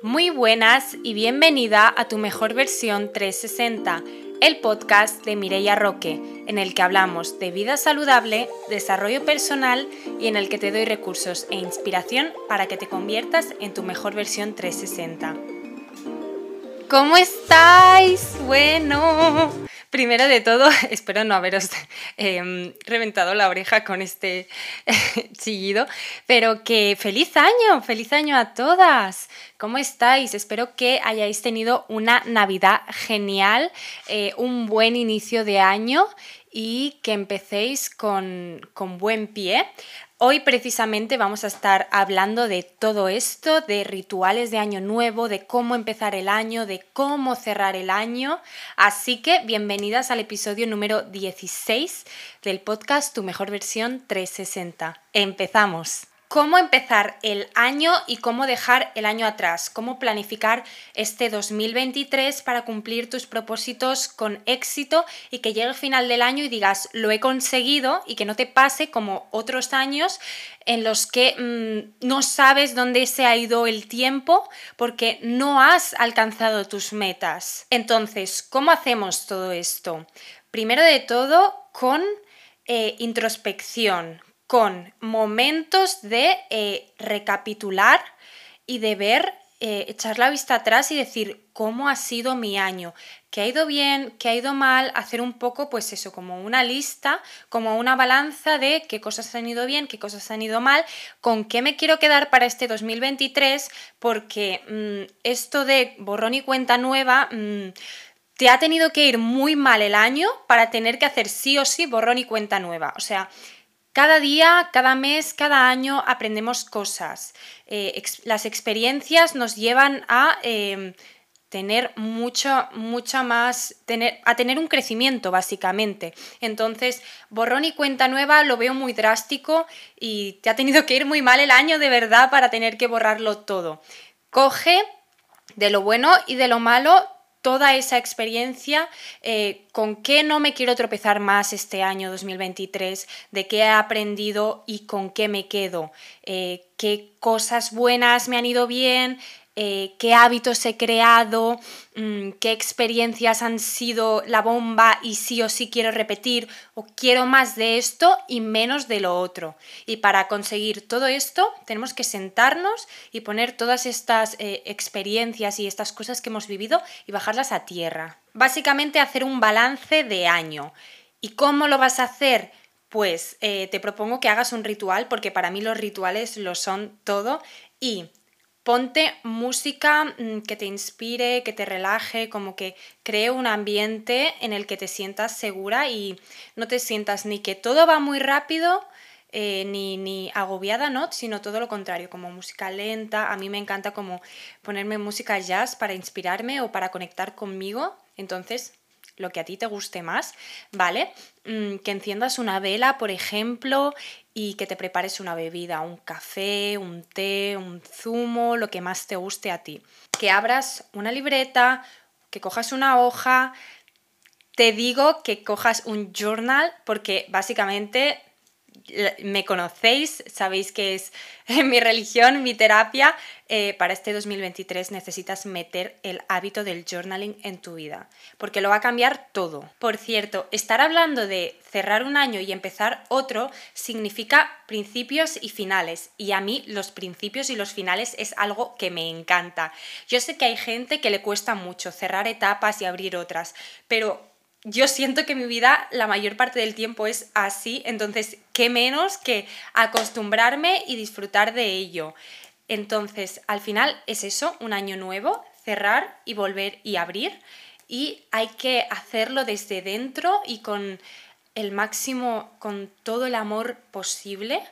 Muy buenas y bienvenida a tu mejor versión 360, el podcast de Mireia Roque, en el que hablamos de vida saludable, desarrollo personal y en el que te doy recursos e inspiración para que te conviertas en tu mejor versión 360. ¿Cómo estáis? Bueno, Primero de todo, espero no haberos em, reventado la oreja con este chillido, pero que feliz año, feliz año a todas. ¿Cómo estáis? Espero que hayáis tenido una Navidad genial, eh, un buen inicio de año y que empecéis con, con buen pie. Hoy precisamente vamos a estar hablando de todo esto, de rituales de año nuevo, de cómo empezar el año, de cómo cerrar el año. Así que bienvenidas al episodio número 16 del podcast Tu mejor versión 360. Empezamos cómo empezar el año y cómo dejar el año atrás, cómo planificar este 2023 para cumplir tus propósitos con éxito y que llegue el final del año y digas lo he conseguido y que no te pase como otros años en los que mm, no sabes dónde se ha ido el tiempo porque no has alcanzado tus metas. Entonces, ¿cómo hacemos todo esto? Primero de todo, con eh, introspección, con momentos de eh, recapitular y de ver, eh, echar la vista atrás y decir cómo ha sido mi año, qué ha ido bien, qué ha ido mal, hacer un poco, pues eso, como una lista, como una balanza de qué cosas han ido bien, qué cosas han ido mal, con qué me quiero quedar para este 2023, porque mm, esto de borrón y cuenta nueva... Mm, te ha tenido que ir muy mal el año para tener que hacer sí o sí borrón y cuenta nueva. O sea, cada día, cada mes, cada año aprendemos cosas. Eh, las experiencias nos llevan a em, tener mucho, mucha más, tener, a tener un crecimiento básicamente. Entonces, borrón y cuenta nueva lo veo muy drástico y te ha tenido que ir muy mal el año de verdad para tener que borrarlo todo. Coge de lo bueno y de lo malo toda esa experiencia, eh, con qué no me quiero tropezar más este año 2023, de qué he aprendido y con qué me quedo, eh, qué cosas buenas me han ido bien, eh, qué hábitos he creado, mm, qué experiencias han sido la bomba y sí o sí quiero repetir o quiero más de esto y menos de lo otro. Y para conseguir todo esto tenemos que sentarnos y poner todas estas eh, experiencias y estas cosas que hemos vivido y bajarlas a tierra. Básicamente hacer un balance de año. ¿Y cómo lo vas a hacer? Pues eh, te propongo que hagas un ritual porque para mí los rituales lo son todo y ponte música mm, que te inspire, que te relaje, como que cree un ambiente en el que te sientas segura y no te sientas ni que todo va muy rápido, eh, ni, ni, agobiada, ¿no? Sino todo lo contrario, como música lenta. A mí me encanta como ponerme música jazz para inspirarme o para conectar conmigo. Entonces, lo que a ti te guste más, ¿vale? Mm, que enciendas una vela, por ejemplo, y que te prepares una bebida, un café, un té, un zumo, lo que más te guste a ti. Que abras una libreta, que cojas una hoja. Te digo que cojas un journal porque básicamente me conocéis, sabéis que es mi religión, mi terapia, eh, para este 2023 necesitas meter el hábito del journaling en tu vida, porque lo va a cambiar todo. Por cierto, estar hablando de cerrar un año y empezar otro significa principios y finales, y a mí los principios y los finales es algo que me encanta. Yo sé que hay gente que le cuesta mucho cerrar etapas y abrir otras, pero yo siento que mi vida la mayor parte del tiempo es así, entonces, ¿qué menos que acostumbrarme y disfrutar de ello? Entonces, al final es eso, un año nuevo, cerrar y volver y abrir, y hay que hacerlo desde dentro y con el máximo, con todo el amor posible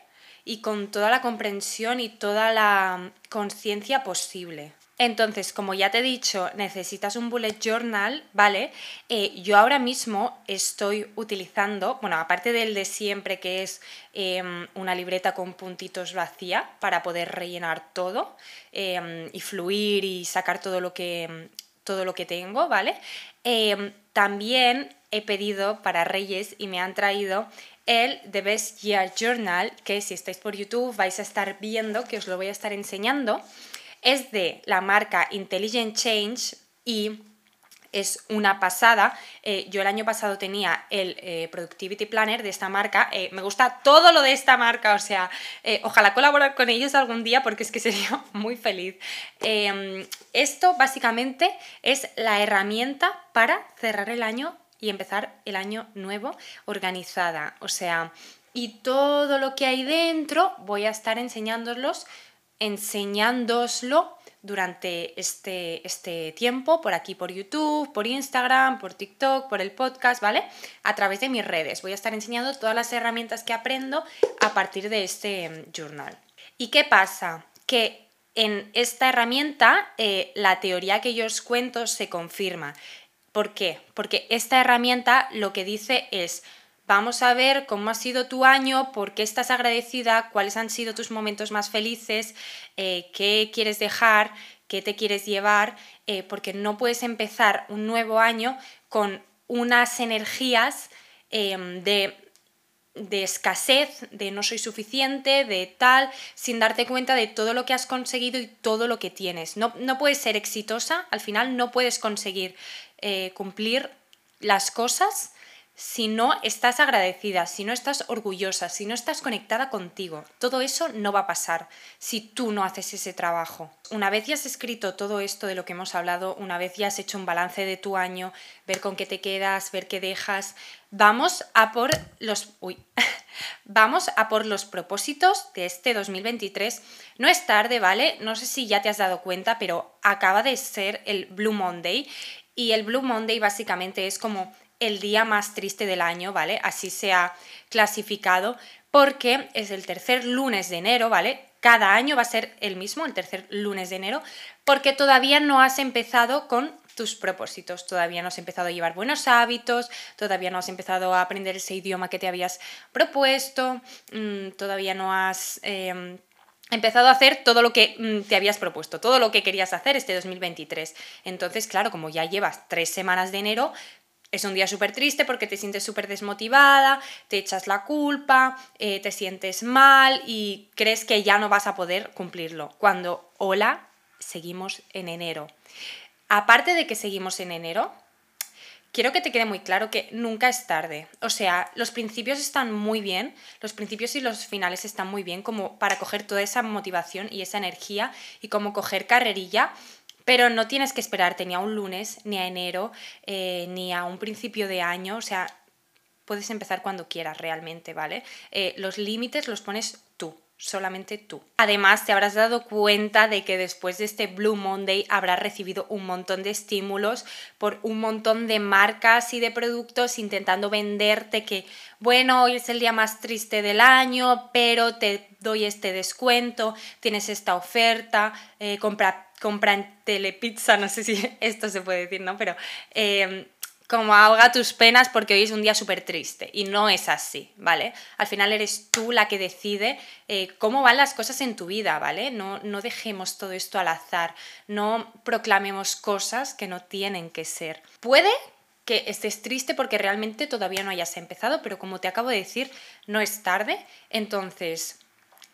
y con toda la comprensión y toda la conciencia posible. Entonces, como ya te he dicho, necesitas un bullet journal, ¿vale? Eh, yo ahora mismo estoy utilizando, bueno, aparte del de siempre, que es em, una libreta con puntitos vacía para poder rellenar todo em, y fluir y sacar todo lo que, todo lo que tengo, ¿vale? Em, también he pedido para Reyes y me han traído el The Best Year Journal, que si estáis por YouTube vais a estar viendo, que os lo voy a estar enseñando. Es de la marca Intelligent Change y es una pasada. Eh, yo el año pasado tenía el eh, Productivity Planner de esta marca. Eh, me gusta todo lo de esta marca, o sea, ojalá colaborar con ellos algún día porque es que sería muy feliz. Em, esto básicamente es la herramienta para cerrar el año y empezar el año nuevo organizada. O sea, y todo lo que hay dentro voy a estar enseñándolos, enseñándoslo durante este, este tiempo, por aquí por YouTube, por Instagram, por TikTok, por el podcast, ¿vale? A través de mis redes. Voy a estar enseñando todas las herramientas que aprendo a partir de este mm, journal. ¿Y qué pasa? Que en esta herramienta eh, la teoría que yo os cuento se confirma. ¿Por qué? Porque esta herramienta lo que dice es Vamos a ver cómo ha sido tu año, por qué estás agradecida, cuáles han sido tus momentos más felices, eh, qué quieres dejar, qué te quieres llevar, eh, porque no puedes empezar un nuevo año con unas energías em, de, de escasez, de no soy suficiente, de tal, sin darte cuenta de todo lo que has conseguido y todo lo que tienes. No, no puedes ser exitosa, al final no puedes conseguir eh, cumplir las cosas si no estás agradecida, si no estás orgullosa, si no estás conectada contigo. Todo eso no va a pasar si tú no haces ese trabajo. Una vez ya has escrito todo esto de lo que hemos hablado, una vez ya has hecho un balance de tu año, ver con qué te quedas, ver qué dejas, vamos a por los uy, vamos a por los propósitos de este 2023. No es tarde, ¿vale? No sé si ya te has dado cuenta, pero acaba de ser el Blue Monday y el Blue Monday básicamente es como el día más triste del año, ¿vale? Así se ha clasificado porque es el tercer lunes de enero, ¿vale? Cada año va a ser el mismo, el tercer lunes de enero, porque todavía no has empezado con tus propósitos, todavía no has empezado a llevar buenos hábitos, todavía no has empezado a aprender ese idioma que te habías propuesto, mm, todavía no has... Em, empezado a hacer todo lo que mm, te habías propuesto, todo lo que querías hacer este 2023. Entonces, claro, como ya llevas tres semanas de enero, es un día súper triste porque te sientes súper desmotivada, te echas la culpa, eh, te sientes mal y crees que ya no vas a poder cumplirlo. Cuando, hola, seguimos en enero. Aparte de que seguimos en enero, quiero que te quede muy claro que nunca es tarde. O sea, los principios están muy bien, los principios y los finales están muy bien como para coger toda esa motivación y esa energía y como coger carrerilla pero no tienes que esperarte ni a un lunes, ni a enero, eh, ni a un principio de año. O sea, puedes empezar cuando quieras realmente, ¿vale? Eh, los límites los pones tú solamente tú. Además, te habrás dado cuenta de que después de este Blue Monday habrás recibido un montón de estímulos por un montón de marcas y de productos intentando venderte que, bueno, hoy es el día más triste del año, pero te doy este descuento, tienes esta oferta, eh, compra compra en Telepizza, no sé si esto se puede decir, ¿no? Pero em, como ahoga tus penas porque hoy es un día súper triste y no es así, ¿vale? Al final eres tú la que decide eh, cómo van las cosas en tu vida, ¿vale? No, no dejemos todo esto al azar, no proclamemos cosas que no tienen que ser. Puede que estés triste porque realmente todavía no hayas empezado, pero como te acabo de decir, no es tarde, entonces...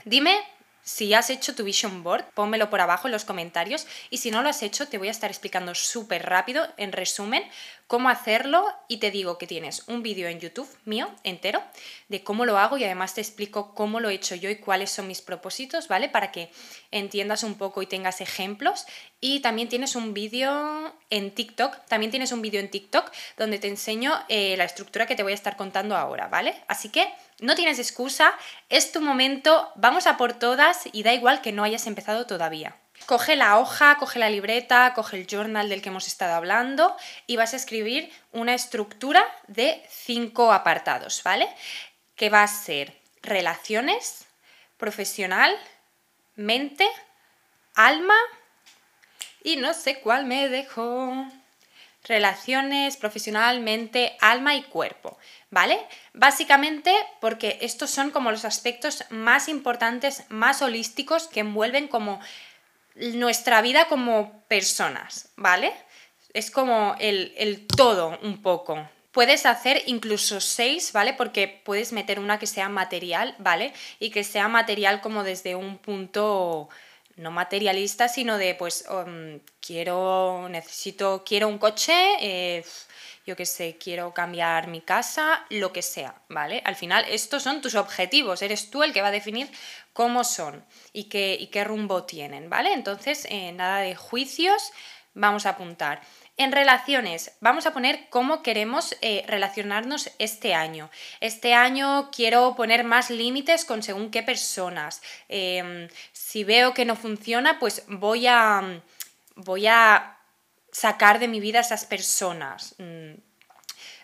Dime si has hecho tu vision board, pónmelo por abajo en los comentarios y si no lo has hecho te voy a estar explicando súper rápido, en resumen, cómo hacerlo y te digo que tienes un vídeo en YouTube mío entero de cómo lo hago y además te explico cómo lo he hecho yo y cuáles son mis propósitos, ¿vale? Para que entiendas un poco y tengas ejemplos. Y también tienes un vídeo en TikTok, también tienes un vídeo en TikTok donde te enseño eh, la estructura que te voy a estar contando ahora, ¿vale? Así que no tienes excusa, es tu momento, vamos a por todas y da igual que no hayas empezado todavía. Coge la hoja, coge la libreta, coge el journal del que hemos estado hablando y vas a escribir una estructura de cinco apartados, ¿vale? Que va a ser relaciones, profesional, mente, alma y no sé cuál me dejó relaciones, profesionalmente, alma y cuerpo, ¿vale? Básicamente porque estos son como los aspectos más importantes, más holísticos que envuelven como nuestra vida como personas, ¿vale? Es como el, el todo un poco. Puedes hacer incluso seis, ¿vale? Porque puedes meter una que sea material, ¿vale? Y que sea material como desde un punto no materialista, sino de pues um, quiero, necesito, quiero un coche, eh, yo qué sé, quiero cambiar mi casa, lo que sea, ¿vale? Al final estos son tus objetivos, eres tú el que va a definir cómo son y qué, y qué rumbo tienen, ¿vale? Entonces, eh, nada de juicios, vamos a apuntar. En relaciones, vamos a poner cómo queremos eh, relacionarnos este año. Este año quiero poner más límites con según qué personas. Em, si veo que no funciona, pues voy a, voy a sacar de mi vida a esas personas. Mm,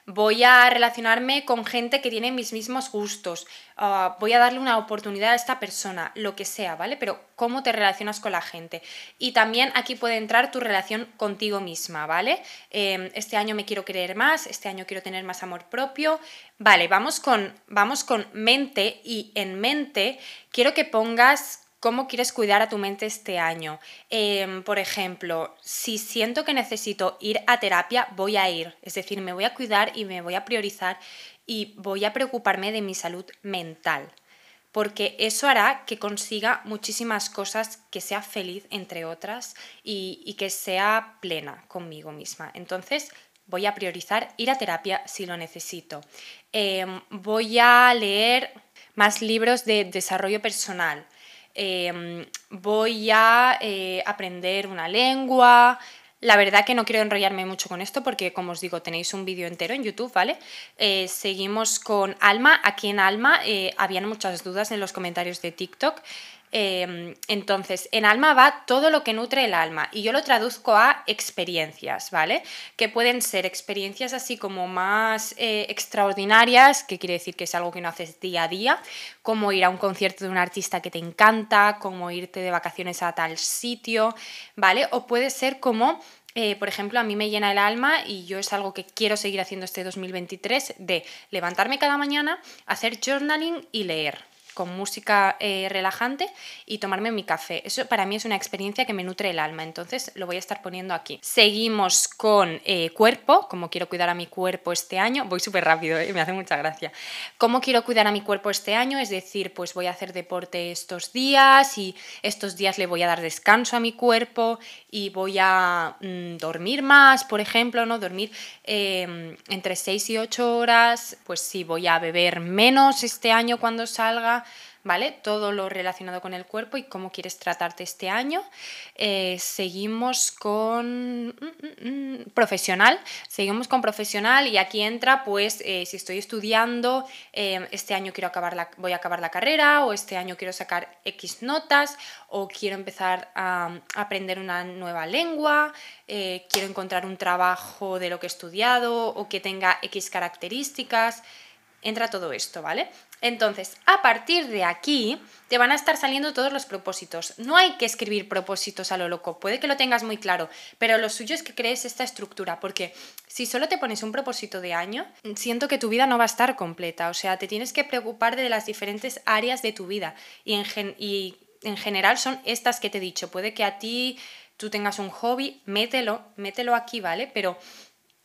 voy a relacionarme con gente que tiene mis mismos gustos, ah, voy a darle una oportunidad a esta persona, lo que sea, ¿vale? Pero cómo te relacionas con la gente. Y también aquí puede entrar tu relación contigo misma, ¿vale? Em, este año me quiero querer más, este año quiero tener más amor propio. Vale, vamos con, vamos con mente y en mente quiero que pongas ¿Cómo quieres cuidar a tu mente este año? Em, por ejemplo, si siento que necesito ir a terapia, voy a ir. Es decir, me voy a cuidar y me voy a priorizar y voy a preocuparme de mi salud mental. Porque eso hará que consiga muchísimas cosas, que sea feliz, entre otras, y, que sea plena conmigo misma. Entonces, voy a priorizar ir a terapia si lo necesito. Em, voy a leer más libros de desarrollo personal Em, voy a eh, aprender una lengua. La verdad que no quiero enrollarme mucho con esto porque, como os digo, tenéis un vídeo entero en YouTube, ¿vale? Eh, seguimos con Alma. Aquí en Alma eh, habían muchas dudas en los comentarios de TikTok. Em, entonces, en alma va todo lo que nutre el alma y yo lo traduzco a experiencias, ¿vale? Que pueden ser experiencias así como más eh, extraordinarias, que quiere decir que es algo que no haces día a día, como ir a un concierto de un artista que te encanta, como irte de vacaciones a tal sitio, ¿vale? O puede ser como eh, por ejemplo, a mí me llena el alma y yo es algo que quiero seguir haciendo este 2023 de levantarme cada mañana, hacer journaling y leer, con música eh, relajante y tomarme mi café. Eso para mí es una experiencia que me nutre el alma, entonces lo voy a estar poniendo aquí. Seguimos con eh, cuerpo, como quiero cuidar a mi cuerpo este año. Voy súper rápido, eh, me hace mucha gracia. ¿Cómo quiero cuidar a mi cuerpo este año? Es decir, pues voy a hacer deporte estos días y estos días le voy a dar descanso a mi cuerpo y voy a mm, dormir más, por ejemplo, ¿no? Dormir em, entre 6 y 8 horas, pues sí, voy a beber menos este año cuando salga ¿vale? Todo lo relacionado con el cuerpo y cómo quieres tratarte este año. Eh, seguimos con mm, mm, mm, profesional, seguimos con profesional y aquí entra, pues, eh, si estoy estudiando, eh, este año quiero acabar la, voy a acabar la carrera o este año quiero sacar X notas o quiero empezar a aprender una nueva lengua, quiero encontrar un trabajo de lo que he estudiado o que tenga X características entra todo esto, ¿vale? Entonces, a partir de aquí te van a estar saliendo todos los propósitos. No hay que escribir propósitos a lo loco, puede que lo tengas muy claro, pero lo suyo es que crees esta estructura, porque si solo te pones un propósito de año, siento que tu vida no va a estar completa, o sea, te tienes que preocupar de las diferentes áreas de tu vida y en, y en general son estas que te he dicho. Puede que a ti tú tengas un hobby, mételo, mételo aquí, ¿vale? Pero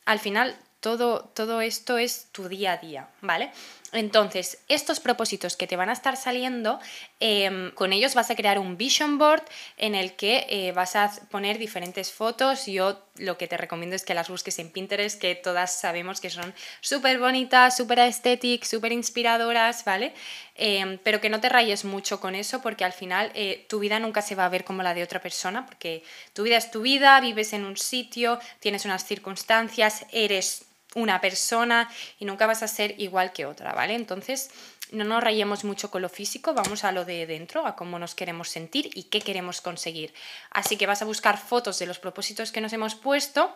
al final todo, todo esto es tu día a día, ¿vale? Entonces, estos propósitos que te van a estar saliendo, em, con ellos vas a crear un vision board en el que eh, vas a poner diferentes fotos. Yo lo que te recomiendo es que las busques en Pinterest, que todas sabemos que son súper bonitas, súper estéticas, súper inspiradoras, ¿vale? Em, pero que no te rayes mucho con eso porque al final eh, tu vida nunca se va a ver como la de otra persona, porque tu vida es tu vida, vives en un sitio, tienes unas circunstancias, eres una persona y nunca vas a ser igual que otra, ¿vale? Entonces, no nos rayemos mucho con lo físico, vamos a lo de dentro, a cómo nos queremos sentir y qué queremos conseguir. Así que vas a buscar fotos de los propósitos que nos hemos puesto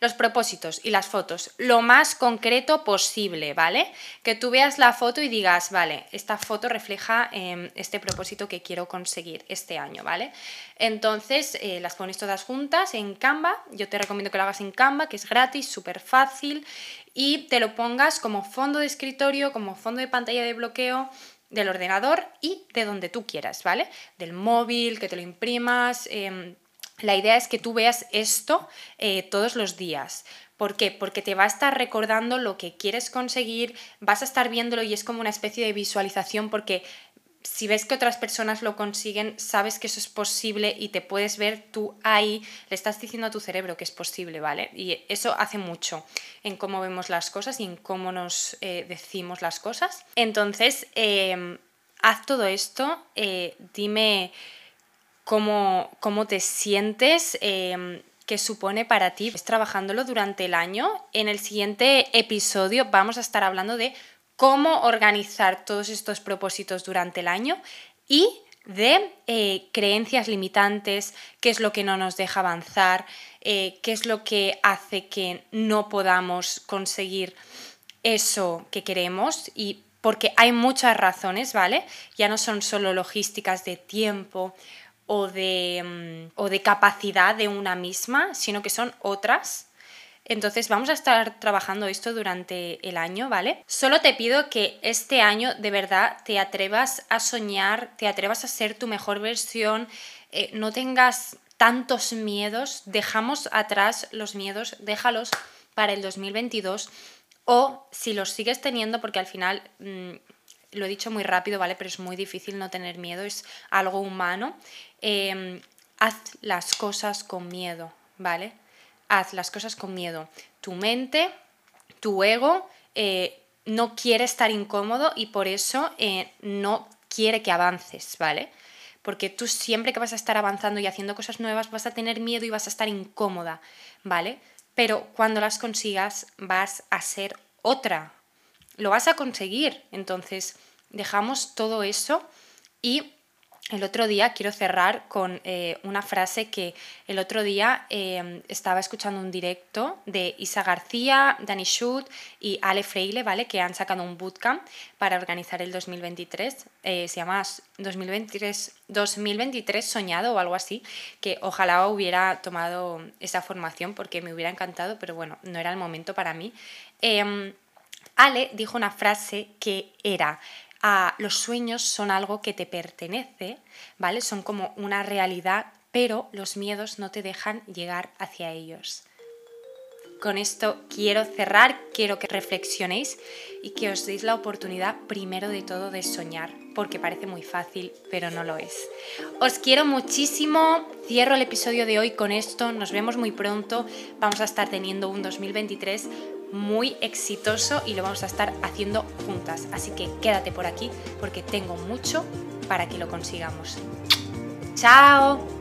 los propósitos y las fotos lo más concreto posible, ¿vale? Que tú veas la foto y digas, vale, esta foto refleja em, este propósito que quiero conseguir este año, ¿vale? Entonces eh, las pones todas juntas en Canva, yo te recomiendo que lo hagas en Canva, que es gratis, súper fácil, y te lo pongas como fondo de escritorio, como fondo de pantalla de bloqueo del ordenador y de donde tú quieras, ¿vale? Del móvil, que te lo imprimas. Em, la idea es que tú veas esto eh, todos los días. ¿Por qué? Porque te va a estar recordando lo que quieres conseguir, vas a estar viéndolo y es como una especie de visualización porque si ves que otras personas lo consiguen, sabes que eso es posible y te puedes ver tú ahí, le estás diciendo a tu cerebro que es posible, ¿vale? Y eso hace mucho en cómo vemos las cosas y en cómo nos eh, decimos las cosas. Entonces, em, haz todo esto, eh, dime cómo, cómo, te sientes. Em, qué supone para ti es trabajándolo durante el año. En el siguiente episodio vamos a estar hablando de cómo organizar todos estos propósitos durante el año y de eh, creencias limitantes, qué es lo que no nos deja avanzar, eh, qué es lo que hace que no podamos conseguir eso que queremos y porque hay muchas razones, ¿vale? Ya no son solo logísticas de tiempo o de, mm, o de capacidad de una misma, sino que son otras entonces vamos a estar trabajando esto durante el año, ¿vale? Solo te pido que este año de verdad te atrevas a soñar, te atrevas a ser tu mejor versión, eh, no tengas tantos miedos, dejamos atrás los miedos, déjalos para el 2022 o si los sigues teniendo, porque al final... Mm, lo he dicho muy rápido, ¿vale? Pero es muy difícil no tener miedo, es algo humano. Em, haz las cosas con miedo, ¿vale? haz las cosas con miedo. Tu mente, tu ego, eh, no quiere estar incómodo y por eso eh, no quiere que avances, ¿vale? Porque tú siempre que vas a estar avanzando y haciendo cosas nuevas vas a tener miedo y vas a estar incómoda, ¿vale? Pero cuando las consigas vas a ser otra. Lo vas a conseguir. Entonces, dejamos todo eso y el otro día quiero cerrar con eh, una frase que el otro día em, estaba escuchando un directo de Isa García, Dani Schut y Ale Freile, ¿vale? Que han sacado un bootcamp para organizar el 2023. Eh, se llama 2023, 2023 Soñado o algo así, que ojalá hubiera tomado esa formación porque me hubiera encantado, pero bueno, no era el momento para mí. Ale dijo una frase que era los sueños son algo que te pertenece, ¿vale? Son como una realidad, pero los miedos no te dejan llegar hacia ellos. Con esto quiero cerrar, quiero que reflexionéis y que os deis la oportunidad primero de todo de soñar, porque parece muy fácil, pero no lo es. Os quiero muchísimo, cierro el episodio de hoy con esto, nos vemos muy pronto, vamos a estar teniendo un 2023 muy exitoso y lo vamos a estar haciendo juntas. Así que quédate por aquí porque tengo mucho para que lo consigamos. ¡Chao!